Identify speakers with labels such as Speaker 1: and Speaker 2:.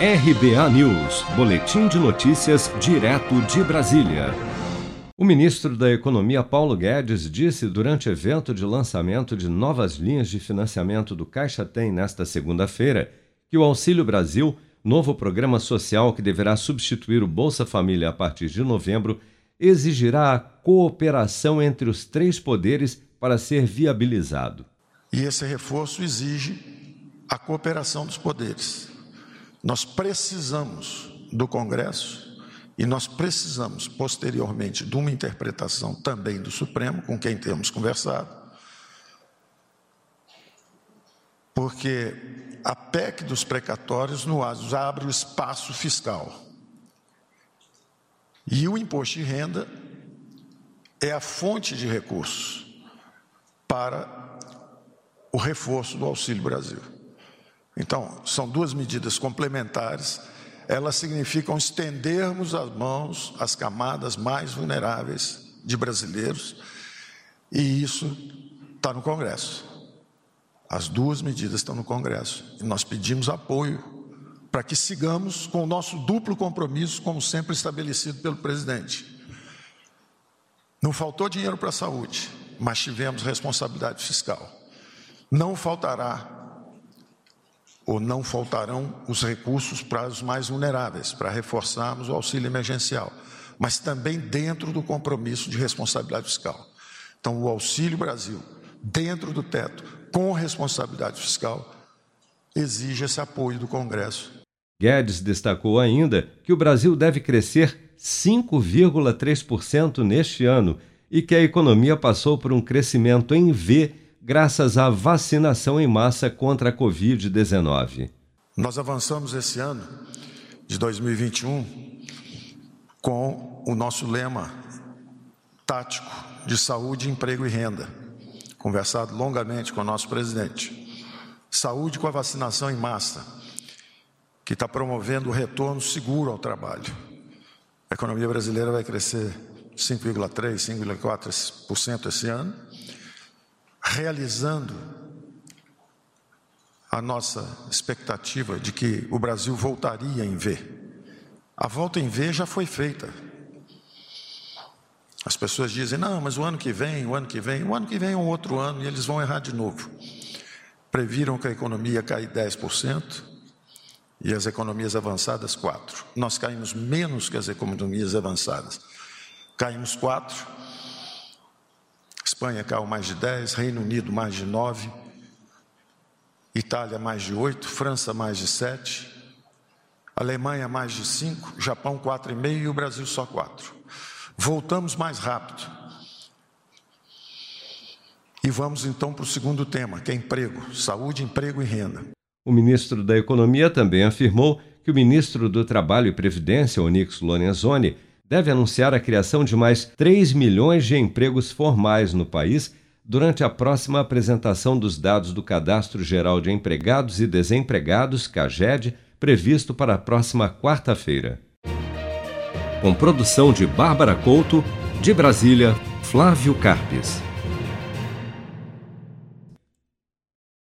Speaker 1: RBA News, Boletim de Notícias, direto de Brasília. O ministro da Economia, Paulo Guedes, disse durante evento de lançamento de novas linhas de financiamento do Caixa Tem nesta segunda-feira que o Auxílio Brasil, novo programa social que deverá substituir o Bolsa Família a partir de novembro, exigirá a cooperação entre os três poderes para ser viabilizado.
Speaker 2: E esse reforço exige a cooperação dos poderes nós precisamos do Congresso e nós precisamos, posteriormente, de uma interpretação também do Supremo, com quem temos conversado, porque a PEC dos precatórios nos abre o espaço fiscal. E o imposto de renda é a fonte de recursos para o reforço do Auxílio Brasil. Então, são duas medidas complementares. Elas significam estendermos as mãos às camadas mais vulneráveis de brasileiros, e isso está no Congresso. As duas medidas estão no Congresso. E nós pedimos apoio para que sigamos com o nosso duplo compromisso, como sempre estabelecido pelo presidente. Não faltou dinheiro para a saúde, mas tivemos responsabilidade fiscal. Não faltará ou não faltarão os recursos para os mais vulneráveis, para reforçarmos o auxílio emergencial, mas também dentro do compromisso de responsabilidade fiscal. Então, o Auxílio Brasil, dentro do teto, com responsabilidade fiscal, exige esse apoio do Congresso.
Speaker 1: Guedes destacou ainda que o Brasil deve crescer 5,3% neste ano e que a economia passou por um crescimento em V graças à vacinação em massa contra a Covid-19.
Speaker 2: Nós avançamos esse ano de 2021 com o nosso lema tático de saúde, emprego e renda, conversado longamente com o nosso presidente. Saúde com a vacinação em massa, que está promovendo o retorno seguro ao trabalho. A economia brasileira vai crescer 5,3%, 5,4% esse ano realizando a nossa expectativa de que o Brasil voltaria em V. A volta em V já foi feita. As pessoas dizem: não, mas o ano que vem, o ano que vem, o ano que vem é um outro ano e eles vão errar de novo. Previram que a economia ia cair 10% e as economias avançadas 4%. Nós caímos menos que as economias avançadas. Caímos 4%, Espanha caiu mais de 10, Reino Unido mais de 9, Itália mais de 8, França mais de 7, Alemanha mais de 5, Japão 4,5 e o Brasil só 4. Voltamos mais rápido. E vamos então para o segundo tema, que é emprego, saúde, emprego e renda.
Speaker 1: O ministro da Economia também afirmou que o ministro do Trabalho e Previdência, Onix Lorenzoni, deve anunciar a criação de mais 3 milhões de empregos formais no país durante a próxima apresentação dos dados do Cadastro Geral de Empregados e Desempregados, CAGED, previsto para a próxima quarta-feira. Com produção de Bárbara Couto, de Brasília, Flávio Carpes.